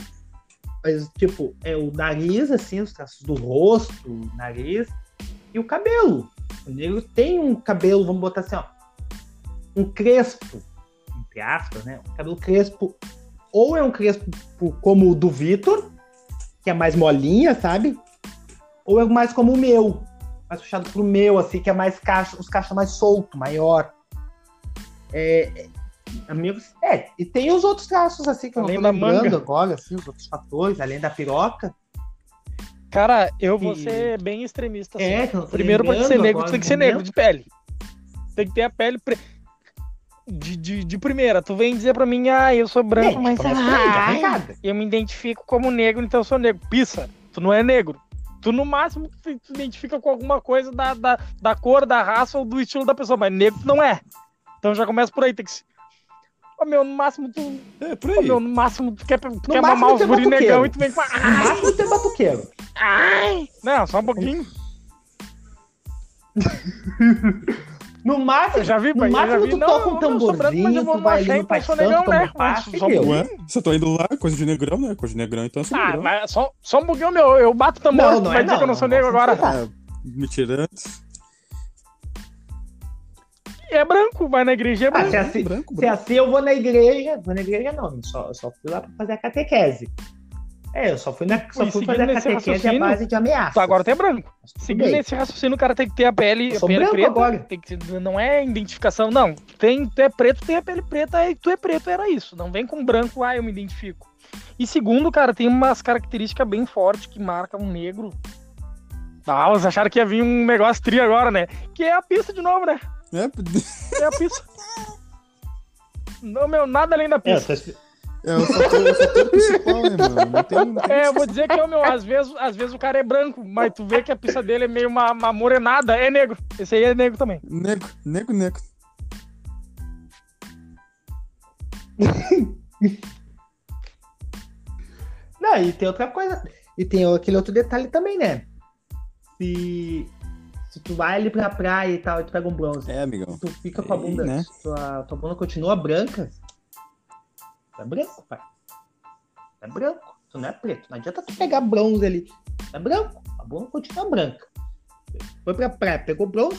Mas, tipo, é o nariz, assim, os traços do rosto, o nariz e o cabelo. O negro tem um cabelo, vamos botar assim, ó. Um crespo, entre aspas, né? Um cabelo crespo. Ou é um crespo como o do Vitor, que é mais molinha, sabe? Ou é mais como o meu. Mais puxado pro meu, assim, que é mais caixa, os cachos mais solto, maior. É, é, amigos, é, e tem os outros traços, assim, que Além eu não tô lembrando manga. agora, assim, os outros fatores, além da piroca. Cara, eu vou E- ser bem extremista. assim. É, tô Primeiro, pra ser negro, tu tem que ser negro de pele. Tem que ter a pele pre... de, de, de primeira. Tu vem dizer pra mim, ah, eu sou branco, Gente, mas ah, eu me identifico como negro, então eu sou negro. Pissa, tu não é negro. Tu, no máximo, tu tu identifica com alguma coisa da, da, da cor, da raça ou do estilo da pessoa, mas negro tu não é. Então já começa por aí, tem que se... Ô meu, no máximo tu. É, por Ô aí. meu, no máximo tu quer, tu quer máximo mamar os tu é guri batuqueiro. negão e tu vem com. No Ai, máximo tem batuqueiro. ai. Não, só um pouquinho. *laughs* No máximo, Eu já vi, no pai. máximo vi. tu Não, toca um branco, tamborzinho, eu vou tu vai ali no negão, toma né? um passe, só. Ué, só tô indo lá, coisa de negrão, né? Coisa de negrão, então eu sou Ah, negrão. mas só, só um pouquinho, meu. Eu bato tambor, Não, não vai é dizer não, que eu não sou não, negro agora. Ah, me tirando. É branco, vai na igreja, é Ah, branco. se assim, branco, se branco. assim eu vou na igreja, vou na igreja não, só, só fui lá pra fazer a catequese. É, eu só fui, na, só E fui fazer catequese à raciocínio, base de ameaça. Tu agora tu é branco. Seguindo esse raciocínio, o cara tem que ter a pele, a pele preta. agora. Tem que, não é identificação, não. Tem, tu é preto, tem a pele preta, e tu é preto, era isso. Não vem com branco, ah, eu me identifico. E segundo, cara, tem umas características bem fortes que marcam um negro. Ah, eles acharam que ia vir um negócio tri agora, né? Que é a pista de novo, né? É, *laughs* É a pista. Não, meu, nada além da É, pista. tô- é o fator, o fator principal, né, mano? Não tem, não tem É, eu vou dizer que, ô, meu, às vezes, às vezes o cara é branco, mas tu vê que a pista dele é meio uma, uma morenada, é negro. Esse aí é negro também. Nego, nego, nego. *laughs* Não, e tem outra coisa. E tem aquele outro detalhe também, né? Se, se tu vai ali pra praia e tal, e tu pega um bronze, É, amigão. tu fica com a Sim, bunda, né? tua, tua bunda continua branca, tu é branco, pai. Tu é branco, tu não é preto. Não adianta tu pegar bronze ali. Tu é branco, a bunda continua branca. Foi pra praia, pegou bronze,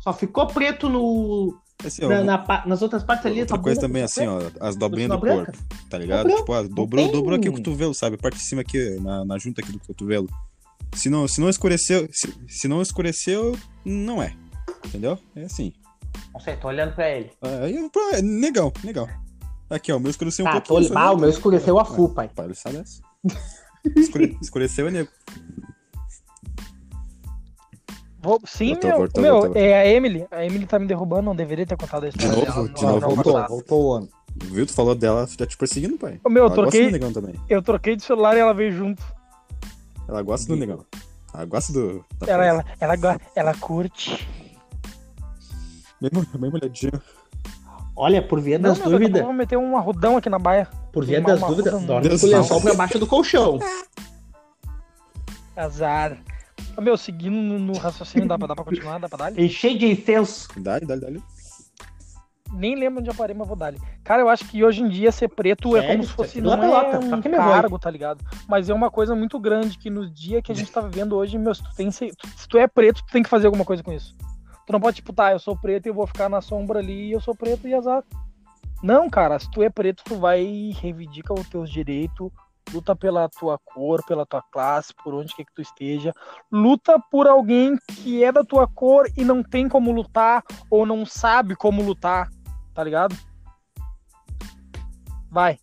só ficou preto no, Assim, ó, na- na nas outras partes ali. outra coisa também, assim, ó, as dobrinhas do Continua corpo, tá ligado? branca. Tipo, ah, dobrou, dobrou aqui o cotovelo, sabe? A parte de cima aqui, na, na junta aqui do cotovelo. Se não, se não escureceu, se, se não escureceu, não é. Entendeu? É assim. Não sei, tô olhando pra ele. Aí, pô, é legal, legal. Aqui, ó, o meu escureceu um Ah, tô pouquinho. só, Ah, o meu escureceu a full, pai. Pai, sabe essa? Escure- escureceu nego. Vou- sim, Voltou, meu. voltou, meu, voltou. é a Emily. A Emily tá me derrubando, não deveria ter contado a história De dela. novo? Não, De novo? voltou, voltou o homem. Viu? Tu falou dela, tá te perseguindo, pai. Ô, meu, eu ela troquei, do negão também. eu troquei de celular e ela veio junto. Ela gosta do negão. Ela gosta do. Ela, ela, ela, go- ela curte. Bem, bem molhadinho. Olha, por via das dúvidas, eu vou meter um arrudão aqui na baia. por via Queimar das uma dúvidas, dorme com o lençol pra baixo do colchão. Azar. Ô, meu, seguindo no, no raciocínio, dá pra, dá pra continuar? Dá pra dar? E cheio de incenso. Dá-lhe, dá-lhe, dá-lhe. Nem lembro onde eu parei, mas vou dar Cara, eu acho que hoje em dia ser preto é Sério? como se fosse. Aqui Não não é é pelota, só um cargo, tá ligado? Mas é uma coisa muito grande que no dia que a gente tá vivendo hoje, meu, se tu, tem, se tu é preto, tu tem que fazer alguma coisa com isso. Tu não pode, tipo, tá, eu sou preto e eu vou ficar na sombra ali e eu sou preto e azar. Não, cara, se tu é preto, tu vai e reivindica os teus direitos, luta pela tua cor, pela tua classe, por onde quer que tu esteja. Luta por alguém que é da tua cor e não tem como lutar ou não sabe como lutar, tá ligado? Vai.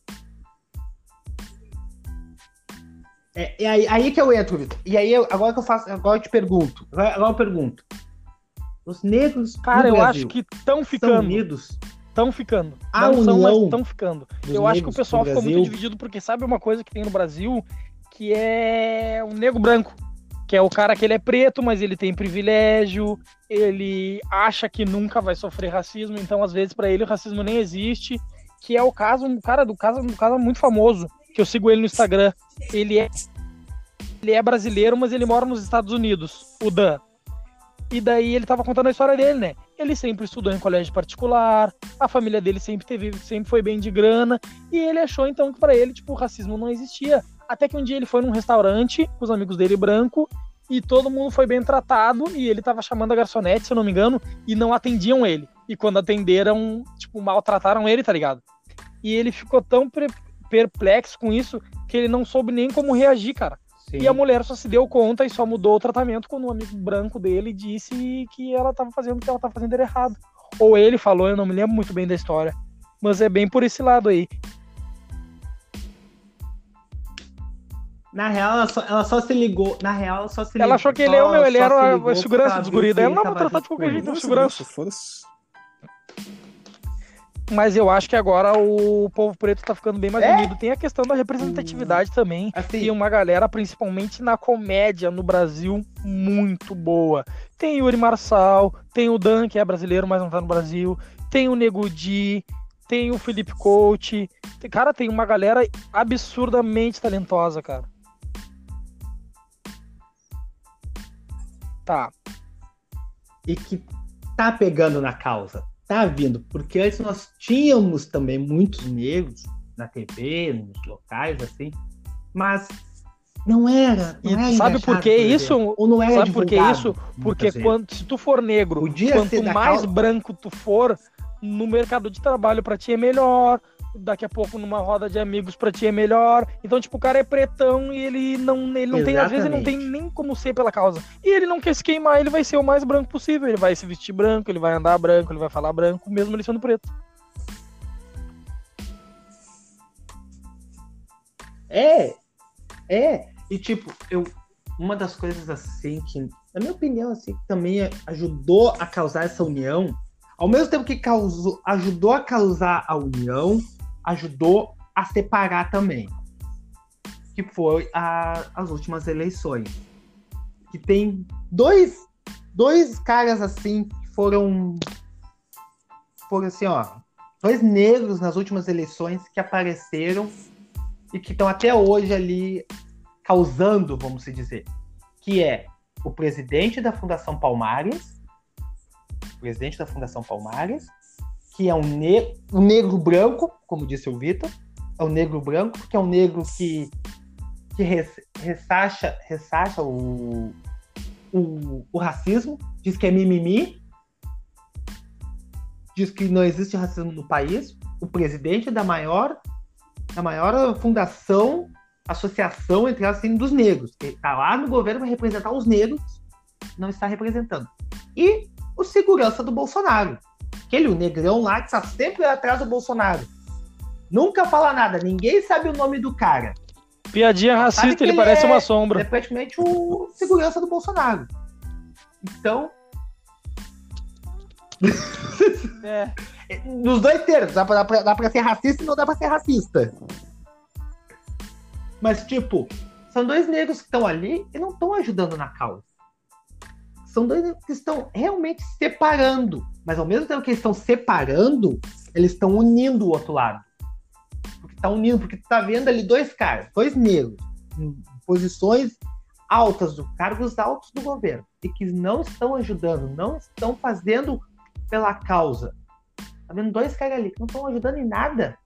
É, e aí, aí que eu entro, Vitor. E aí, eu- agora que eu faço, agora eu te pergunto. Agora eu pergunto. Os negros Cara, eu Brasil acho que estão são ficando. unidos. Estão ficando. A não são, mas união estão ficando. Eu acho que o pessoal ficou muito dividido porque sabe uma coisa que tem no Brasil que é o negro branco. Que é o cara que ele é preto, mas ele tem privilégio, ele acha que nunca vai sofrer racismo, então às vezes para ele o racismo nem existe. Que é o caso, um cara do caso, um caso muito famoso, que eu sigo ele no Instagram. Ele é ele é brasileiro, mas ele mora nos Estados Unidos, o Dan. E daí ele tava contando a história dele, né? Ele sempre estudou em colégio particular, a família dele sempre teve, sempre foi bem de grana, e ele achou então que para ele, tipo, o racismo não existia. Até que um dia ele foi num restaurante com os amigos dele branco e todo mundo foi bem tratado e ele tava chamando a garçonete, se eu não me engano, e não atendiam ele. E quando atenderam, tipo, maltrataram ele, tá ligado? E ele ficou tão perplexo com isso que ele não soube nem como reagir, cara. Sim. E a mulher só se deu conta e só mudou o tratamento quando um amigo branco dele disse que ela estava fazendo o que ela estava fazendo era errado. Ou ele falou, eu não me lembro muito bem da história. Mas é bem por esse lado aí. Na real, ela só, ela só, se ligou. Na real, ela só se ligou. Ela achou que ele, é o meu, ele era a segurança dos guris. Ela não vai tratar de qualquer jeito, segurança. Foda-se. Mas eu acho que agora o povo preto tá ficando bem mais é? unido. Tem a questão da representatividade hum, também. Assim. E uma galera, principalmente na comédia no Brasil, muito boa. Tem Yuri Marçal, tem o Dan, que é brasileiro, mas não tá no Brasil. Tem o Nego Di, tem o Felipe Coach. Cara, tem uma galera absurdamente talentosa, cara. Tá. E que tá pegando na causa tá vindo, porque antes nós tínhamos também muitos negros na TV, nos locais, assim, mas não era. Não era sabe por que isso? Ou não era sabe por que isso? Porque quando, se tu for negro, Podia quanto mais branco tu for, no mercado de trabalho para ti é melhor, daqui a pouco numa roda de amigos pra ti é melhor. Então, tipo, o cara é pretão e ele não, ele não tem, às vezes, ele não tem nem como ser pela causa. E ele não quer se queimar, ele vai ser o mais branco possível. Ele vai se vestir branco, ele vai andar branco, ele vai falar branco, mesmo ele sendo preto. É, é. E tipo, eu. Uma das coisas assim que, na minha opinião, assim, também ajudou a causar essa união ao mesmo tempo que causou, ajudou a causar a união, ajudou a separar também, que foi a, as últimas eleições. Que tem dois, dois caras assim que foram, foram assim, ó, dois negros nas últimas eleições que apareceram e que estão até hoje ali causando, vamos dizer, que é o presidente da Fundação Palmares, presidente da Fundação Palmares, que é um, ne um negro branco, como disse o Vitor, é um negro branco, que é um negro que, que ressacha, ressacha o, o, o racismo, diz que é mimimi, diz que não existe racismo no país. O presidente da maior, da maior fundação, associação entre assim dos negros, que está lá no governo para representar os negros, não está representando. E o segurança do Bolsonaro, Aquele o negrão lá que está sempre atrás do Bolsonaro. Nunca fala nada, ninguém sabe o nome do cara. Piadinha racista, ele, ele, parece é, uma sombra. É praticamente o segurança do Bolsonaro. Então. é. *laughs* Nos dois termos, dá pra, dá, pra, dá pra ser racista e não dá pra ser racista. Mas, tipo, são dois negros que estão ali e não estão ajudando na causa. São dois que estão realmente separando mas ao mesmo tempo que eles estão separando, eles estão unindo o outro lado. Porque tá unindo, porque tu tá vendo ali dois caras, dois negros, em posições altas, cargos altos do governo, e que não estão ajudando, não estão fazendo pela causa. Tá vendo dois caras ali que não estão ajudando em nada.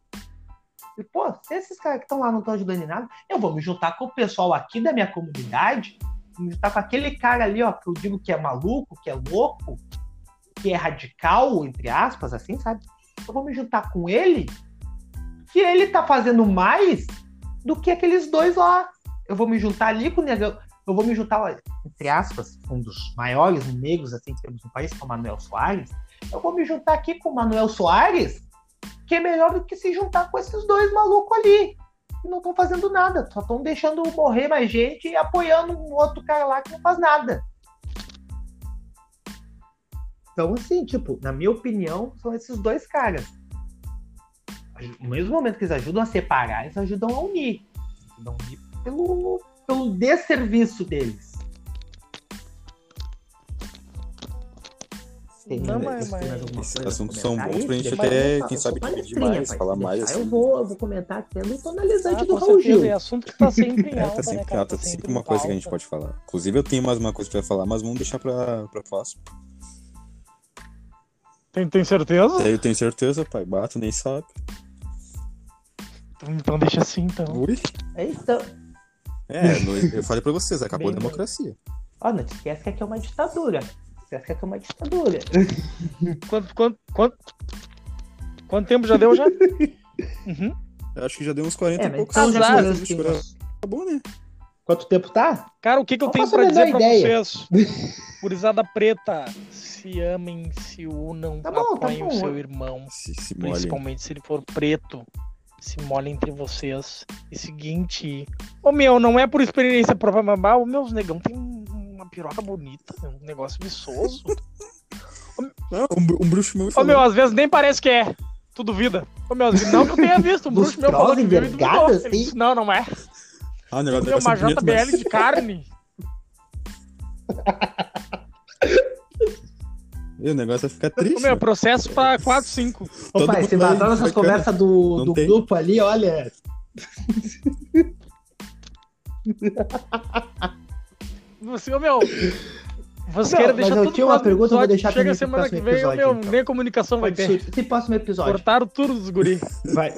E, pô, se esses caras que estão lá não estão ajudando em nada, eu vou me juntar com o pessoal aqui da minha comunidade, me juntar com aquele cara ali, ó, que eu digo que é maluco, que é louco, que é radical, entre aspas, assim, sabe? Eu vou me juntar com ele, que ele tá fazendo mais do que aqueles dois lá. Eu vou me juntar ali com o negão. Eu vou me juntar, entre aspas, um dos maiores negros assim que temos no país, que é o Manuel Soares. Eu vou me juntar aqui com o Manuel Soares, que é melhor do que se juntar com esses dois malucos ali. Que não estão fazendo nada, só estão deixando morrer mais gente e apoiando um outro cara lá que não faz nada. Então, assim, tipo, na minha opinião, são esses dois caras. No mesmo momento que eles ajudam a separar, eles ajudam a unir. Ajudam a unir pelo, pelo desserviço deles. Não, mas- mas- Esses assuntos são bons pra gente Depois até, eu quem eu sabe, dividir mais, falar mais, deixar, Eu assim. vou, eu vou comentar tendo o tonalizante Ah, do Raul Gil. é assunto que tá sempre em *laughs* É, alta, tá sempre, né, cara? tá Tá sempre sempre uma coisa que a gente pode falar. Inclusive, eu tenho mais uma coisa pra falar, mas vamos deixar pra, pra próxima. Tem, tem certeza? Eu tenho certeza, pai. Bato, nem sabe. Então deixa assim, então. Ui. É isso. Então, É, eu falei pra vocês, acabou Bem a democracia. ó, não te esquece que aqui é uma ditadura. Esquece que aqui é uma ditadura. *laughs* Quanto, quanto, quanto, quanto tempo já deu já? *laughs* Uhum. Eu acho que já deu uns 40 É, e poucos minutos, assim, acho que Acabou, né? Quanto tempo tá? Cara, o que, que eu tenho pra dizer pra ideia. vocês? *laughs* Gurizada preta, se amem, se unam, Tá bom, tá apoiem o bom. seu irmão. Se, se. Principalmente se ele for preto. Se molhe entre vocês. E seguinte. Ô meu, não é por experiência própria, mas o meus negão tem uma piroca bonita, um negócio viçoso. *laughs* Ah, um, um bruxo meu Ô falou. meu, às vezes nem parece que é. Tudo vida. Ô meu, às vezes não que eu tenha visto. Um bruxo meu falou que viu e duvidou. Ele assim? disse, Não, não é. Ah, o negócio Meu, ser uma JBL mas- de carne. Ih, O negócio vai ficar Ô triste. meu, né? processo pra 4, 5. Ô, Todo pai, se vai- vazar nessas conversas do, Não do tem. grupo ali, olha. *laughs* Você, meu. Você quer mas deixar eu tudo tinha pro uma pergunta, eu vou deixar Chega semana que vem, episódio, meu, então. nem comunicação vai Pode ter. ser. Esse próximo episódio. Cortaram tudo dos guri. Vai.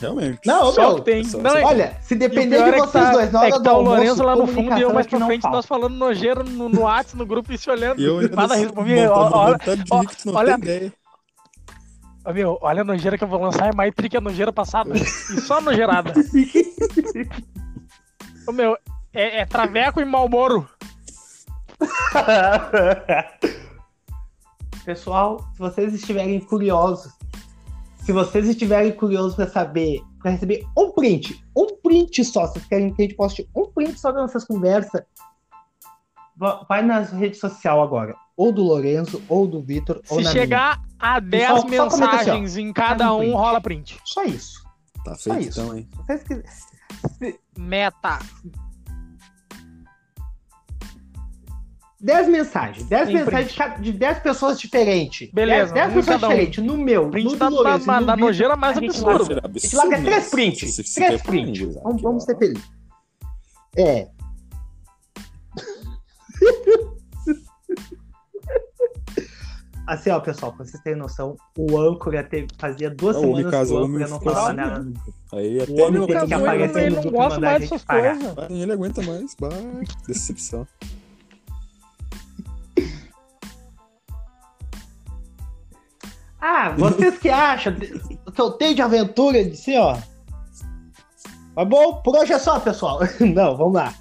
Realmente. Não, Só meu. que tem. só- Não, só- é, Olha, se depender de é vocês tá, dois na é que tá o Lourenço lá no fundo e eu mais é pra frente, nós falando nojeira no, no WhatsApp, no grupo e se olhando. E eu ainda Nada não montando de olha- ideia. Ô, meu, olha a nojeira que eu vou lançar, é mais tri que a nojeira passada. e só nojeirada. *laughs* Ô, meu, é, é traveco e malboro. *laughs* Pessoal, se vocês estiverem curiosos, se vocês estiverem curiosos para saber, para receber um print, um print só, se vocês querem que a gente poste um print só das nossas conversas, va- vai nas redes sociais agora, ou do Lourenço, ou do Vitor, ou Se na chegar a 10 só assim, mensagens em cada um print. rola print. minha. Só isso. Tá Só feito isso. então, hein? Meta. 10 mensagens, 10 Tem mensagens de cada- de 10 pessoas diferentes. Beleza, 10 um pessoas um. diferentes, no meu, Print no do Lourenço, da Vitor, nojeira mais absurda. A gente larga três prints. Se- se Três quer prints. prints, Vamos, vamos ser felizes. É. *laughs* Assim, ó, pessoal, pra vocês terem noção, o âncora teve, fazia duas o homem semanas que casou, o o âncora não falava assim, nada. né? no- Aí até O homem meu tem que Ele, aparecer ele no não grupo gosta mandar a mais gente dessas parar. coisas. Ah, Ele aguenta mais. Bah, decepção. Ah, vocês que acham de- que eu tenho de aventura, assim, ó. Mas bom, por hoje é só, pessoal. *laughs* Não, vamos lá.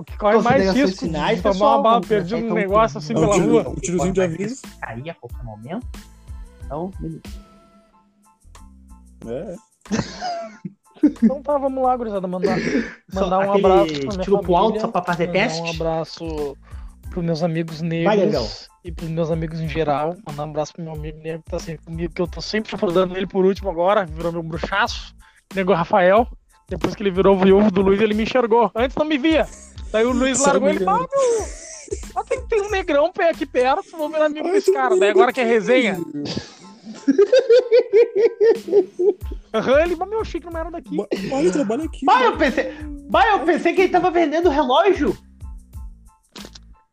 O que corre mais risco finais, de tomar pessoal, uma bala perdida começar, num negócio assim É pela rua. um tirozinho de aviso. Cair a qualquer momento. Então, beleza. É. *laughs* Então tá, vamos lá, gurizada, mandar, Só mandar um abraço pra minha alto família, só pra fazer mandar teste? um abraço pros meus amigos Vai, negros Negão. e pros meus amigos em geral. Mandar um abraço pro meu amigo negro que tá sempre comigo, que eu tô sempre afrodando ele por último agora, virou meu bruxaço. Nego Rafael. Depois que ele virou viúvo do Luiz, ele me enxergou. Antes não me via. Daí o Luiz largou ele e falou: ah, tem, tem um negrão pé aqui perto, vou virar amigo desse cara. Daí agora que é resenha. Aham, ele, mas meu, achei que não era daqui. Olha, trabalha aqui. Vai, eu pensei. Vai, eu pensei que ele tava vendendo relógio.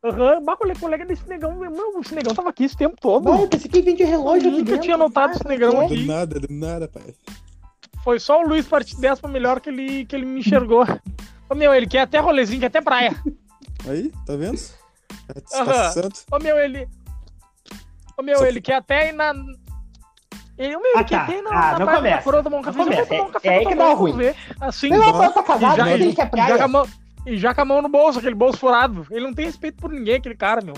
Aham, bah, colega, colega desse negão, meu, esse negão tava aqui esse tempo todo. Vai, eu pensei que ele vende relógio. Eu nunca dentro. tinha notado esse negrão é? aqui. Do nada, do nada, pai. Foi só o Luiz parte 10 pra melhor que ele, que ele me enxergou. Ô meu, ele quer até rolezinho, quer até praia. Aí, tá vendo? Tá Aham. santo. Ô meu, ele. Ô meu, Só ele quer até ir na. Ele, ô, meu, Ah, ele quer tá. até ir na, Ah, na não praia começa. da coroa tomar um café. Não Já vai começa. tomar um café É aí que dá ruim. ver. Assim. Não, não, tá casado, E já- ele quer E já, com a praia. mão, e já com a mão no bolso, aquele bolso furado. Ele não tem respeito por ninguém, aquele cara, meu.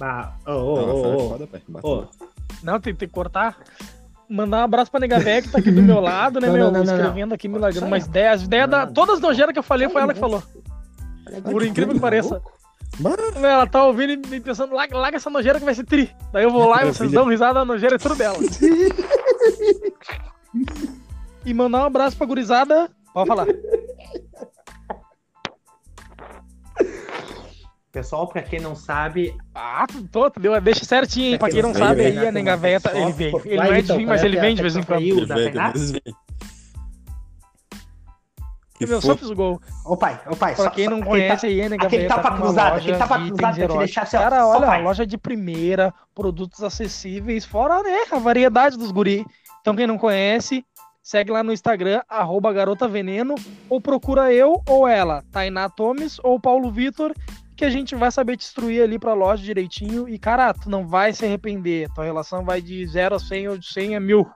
Ah, ô, Não, ô, é ô, ô. Não, tem, tem que cortar. Mandar um abraço pra Nega Véia, que tá aqui do meu lado, né, Não, meu? não, não, não, escrevendo aqui, Sai, umas ideias. As ideias da. Todas as nojeiras que eu falei foi ela que falou. Por incrível que pareça. Bah, Ela tá ouvindo e me pensando, larga, larga essa nojeira que vai ser tri. Daí eu vou lá e *laughs* vocês dão risada, a nojeira é tudo dela. *laughs* e mandar um abraço pra gurizada. Pode falar. Pessoal, pra quem não sabe, Ah, tô, deu, deixa certinho, hein? Pra quem não sabe, sabe aí, a nega véia, tá- ele vem. Ele não é de vinho, mas ele vem de vez em quando. Ele vem. Que Meu, só fiz o gol. Ô pai, ô pai, Pra só- quem só- não conhece tá- aí, a aquele tapa tá cruzado, aquele tapa de cruzado pra te deixar assim, Cara, só olha, vai. loja de primeira, produtos acessíveis, fora né, a variedade dos guri. Então quem não conhece, segue lá no Instagram, arroba Garota Veneno, ou procura eu ou ela, Tainá Tomes ou Paulo Vitor, que a gente vai saber te instruir ali pra loja direitinho. E, cara, tu não vai se arrepender. Tua relação vai de 0 a 100 ou de 100 a 1000.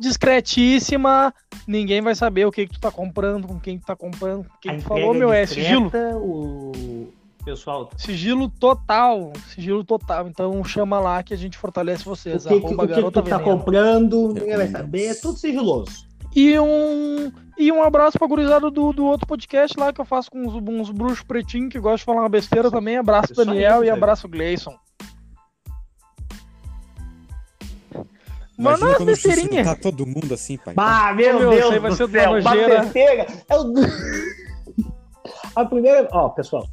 Discretíssima, ninguém vai saber o que, que tu tá comprando, com quem tu tá comprando, com quem a tu falou, meu, é sigilo. O pessoal, Sigilo total, sigilo total. Então chama lá que a gente fortalece o vocês. que, que, o que tu tá veneno. comprando, ninguém vai saber, é tudo sigiloso. E um, e um abraço pra gurizada do, do outro podcast lá que eu faço com uns, uns bruxos pretinhos que gostam de falar uma besteira também. Abraço Isso aí, Daniel e abraço Gleison. Imagina Mano, as quando besteirinhas. suscitar todo mundo assim, pai. Ah, meu, Meu, isso aí Deus vai do ser céu, uma besteira. É o... A primeira, ó, pessoal.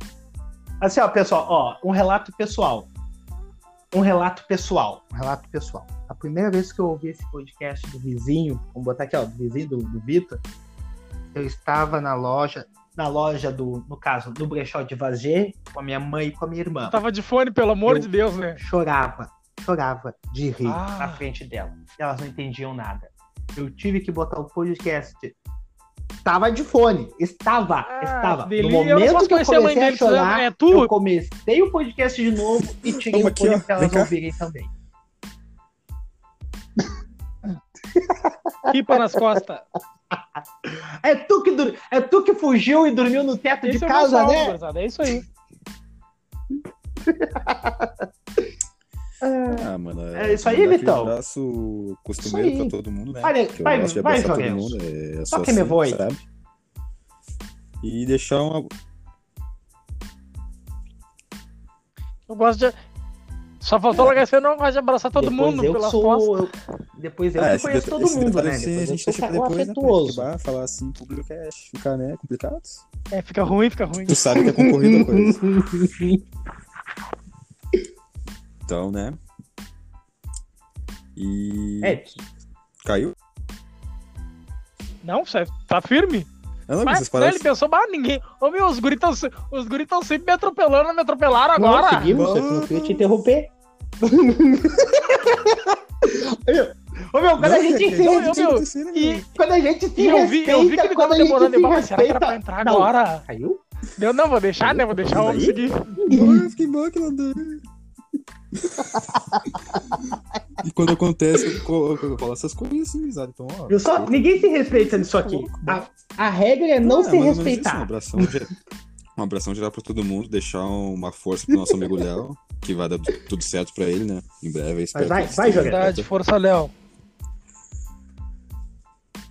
Assim, ó, pessoal, ó, um relato pessoal. Um relato pessoal. Um relato pessoal. A primeira vez que eu ouvi esse podcast do vizinho, vamos botar aqui, ó, do vizinho do, do Vitor, eu estava na loja, na loja do, no caso, do brechó de Vazê, com a minha mãe e com a minha irmã. Tava de fone, pelo amor Eu- de Deus, né? chorava, chorava de rir Ah. na frente dela. Elas não entendiam nada. Eu tive que botar o podcast. Tava de fone, estava, Ah, estava. No delícia. Eu não momento que eu a comecei a precisando- chorar, é tu? eu comecei o podcast de novo e tirei Toma o fone pra elas ouvirem também. *laughs* Ripa nas costas. É tu que, dur- é tu que fugiu e dormiu no teto Esse de é casa, né? É isso aí. *laughs* Ah, mano. É isso aí, Vitão. abraço costumeiro pra todo mundo, né? Vai, Que eu vai, vai, abraçar todo mundo. É Só só que me assim, voe. sabe? E deixar uma. Eu gosto de. Só faltou largar esse eu não gosto de abraçar todo Depois mundo eu pelas sou, costas. eu- depois eu Ah, esse conheço todo esse mundo, né? assim, Depois a eu gente deixa pra depois, né? afetuoso. Bah, falar assim, público é ficar, né? Complicado. É, fica ruim, fica ruim. Tu sabe que é concorrido a coisa. *laughs* Então, né? E. É, Caiu? Não, você tá firme? Não, Mas né, pararam. ele pensou, bah, ninguém. Ô meu, os guris tão se- os guris tão sempre me atropelando, me atropelaram Não, agora. seguimos, eu não queria te interromper. Ô meu, quando a gente se eu- respeita, eu- E, quando a gente se e eu vi, eu vi que respeita, ele quando tava a gente demorando se demais, mas será que era pra respeita... entrar Não. agora? Caiu? Eu não vou deixar, né? Vou deixar o homem seguir. eu fiquei bom que não deu. E quando acontece, eu eu falo essas coisas assim, amizade. Então, ó. Viu só? Ninguém se respeita nisso aqui. A, a regra é não Ah, se mais ou menos isso, Um respeitar. abração, um abração geral pra todo mundo, deixar uma força pro nosso amigo Léo, que vai dar tudo certo pra ele, né? Em breve, eu espero. vai, vai, Jorge. Verdade, força, Léo.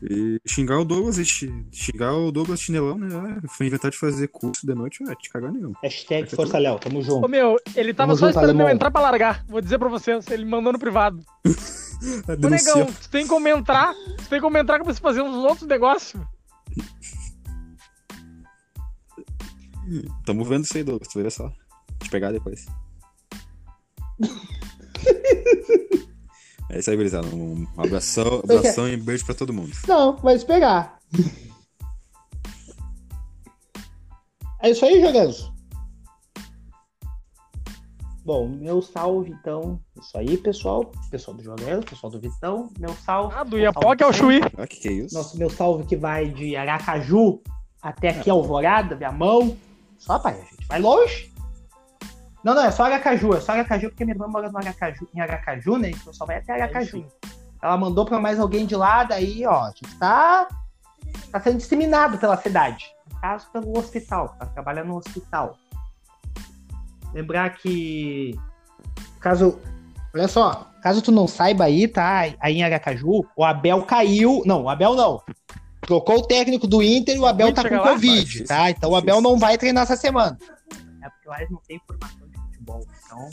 E xingar o Douglas, xi- xingar o Douglas chinelão, né? Ah, Foi inventar de fazer curso de noite, ah, te cagar nenhum. Hashtag Força Léo, tamo Ô junto. meu, ele tava Tamo só junto, esperando eu entrar pra largar. Vou dizer pra vocês, ele mandou no privado. *laughs* Ô negão, tu tem como entrar, tu tem como entrar pra você fazer uns outros negócios. Tamo vendo isso aí, Douglas, tu vai ver só. Te pegar depois. *laughs* É isso aí, gurizada. Um abração, abração e beijo pra todo mundo. Não, vai esperar. É isso aí, Joganzo. Bom, meu salve, então. Isso aí, pessoal. Pessoal do Joganzo, pessoal do Vitão. Meu salve. Ah, do Iapoque ao sempre. Chuí. Ah, que que é isso? Nosso meu salve que vai de Aracaju até aqui Alvorada, minha mão. Só, pai, a gente vai longe. Não, não, é só Aracaju, é só Aracaju, porque minha irmã mora no Aracaju, em Aracaju, né? Então só vai até Aracaju. Ela mandou pra mais alguém de lá, daí, ó, a gente tá, tá sendo disseminado pela cidade. No caso, pelo hospital, tá trabalhando no hospital. Lembrar que, caso, olha só, caso tu não saiba aí, tá, aí em Aracaju, o Abel caiu, não, o Abel não. Trocou o técnico do Inter e o Abel tá com lá? Covid, tá? Então o. Abel não vai treinar essa semana. É porque lá eles não têm informação de futebol, então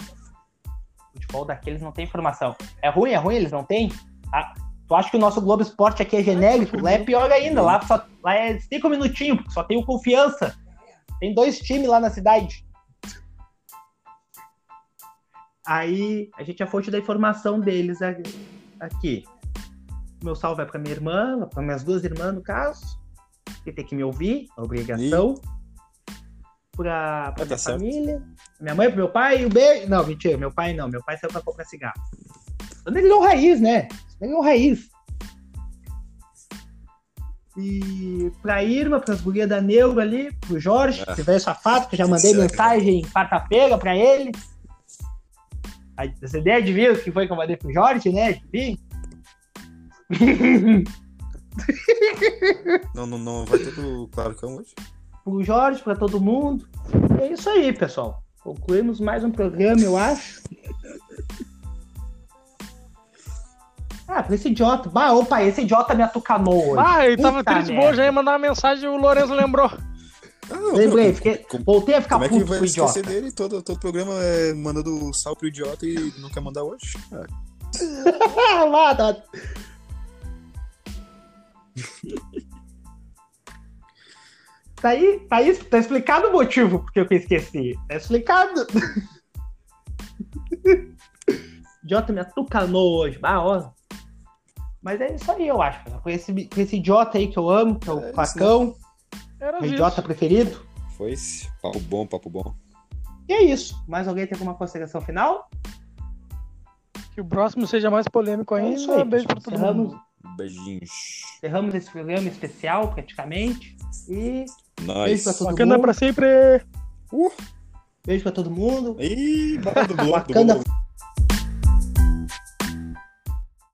futebol daqueles não tem informação. É ruim, é ruim, eles não têm? Ah, tu acha que o nosso Globo Esporte aqui é genérico? Lá é pior ainda, lá, só, lá é cinco minutinhos, porque só tem o confiança. Tem dois times lá na cidade. Aí a gente é a fonte da informação deles aqui. Meu salve é pra minha irmã, para minhas duas irmãs, no caso, que tem que me ouvir, obrigação. E... Pra, pra ah, minha tá família, certo. minha mãe, pro meu pai, o beijo. Não, mentira, meu pai não, meu pai saiu pra comprar cigarro. Eu negão raiz, né? Negão raiz. E pra Irma, pras gurias da Neuro ali, pro Jorge, é. que velho safado, que já mandei mensagem quarta-feira pra ele. Essa ideia de vir que foi que eu mandei pro Jorge, né? De *laughs* não, não, não vai ter pro Clarcão hoje? Pro Jorge, pra todo mundo. É isso aí, pessoal. Concluímos mais um programa, eu acho. Ah, pra esse idiota. Bah, opa, esse idiota me atucanou hoje. Ah, ele tava triste já ia mandar uma mensagem e o Lourenço lembrou. Ah, Lembrei, fiquei, como, voltei a ficar como puto é que vai esquecer idiota. dele? Todo, todo programa é mandando sal pro idiota e não quer mandar hoje? *laughs* Ah. Mata. Tá aí, tá aí, tá explicado o motivo porque eu esqueci. Tá explicado. *laughs* idiota me atucanou hoje. Ah, ó. Mas é isso aí, eu acho. Com esse, com esse idiota aí que eu amo, que é o é Facão. Era Meu idiota preferido. Foi esse. Papo bom, papo bom. E é isso. Mais alguém tem alguma consideração final? Que o próximo seja mais polêmico ainda. É isso aí, beijo pra todo mundo. Beijinhos. Encerramos esse programa especial, praticamente. E nice. beijo pra todo Wakanda mundo. pra sempre. Uh. Beijo pra todo mundo. Ih, Wakanda.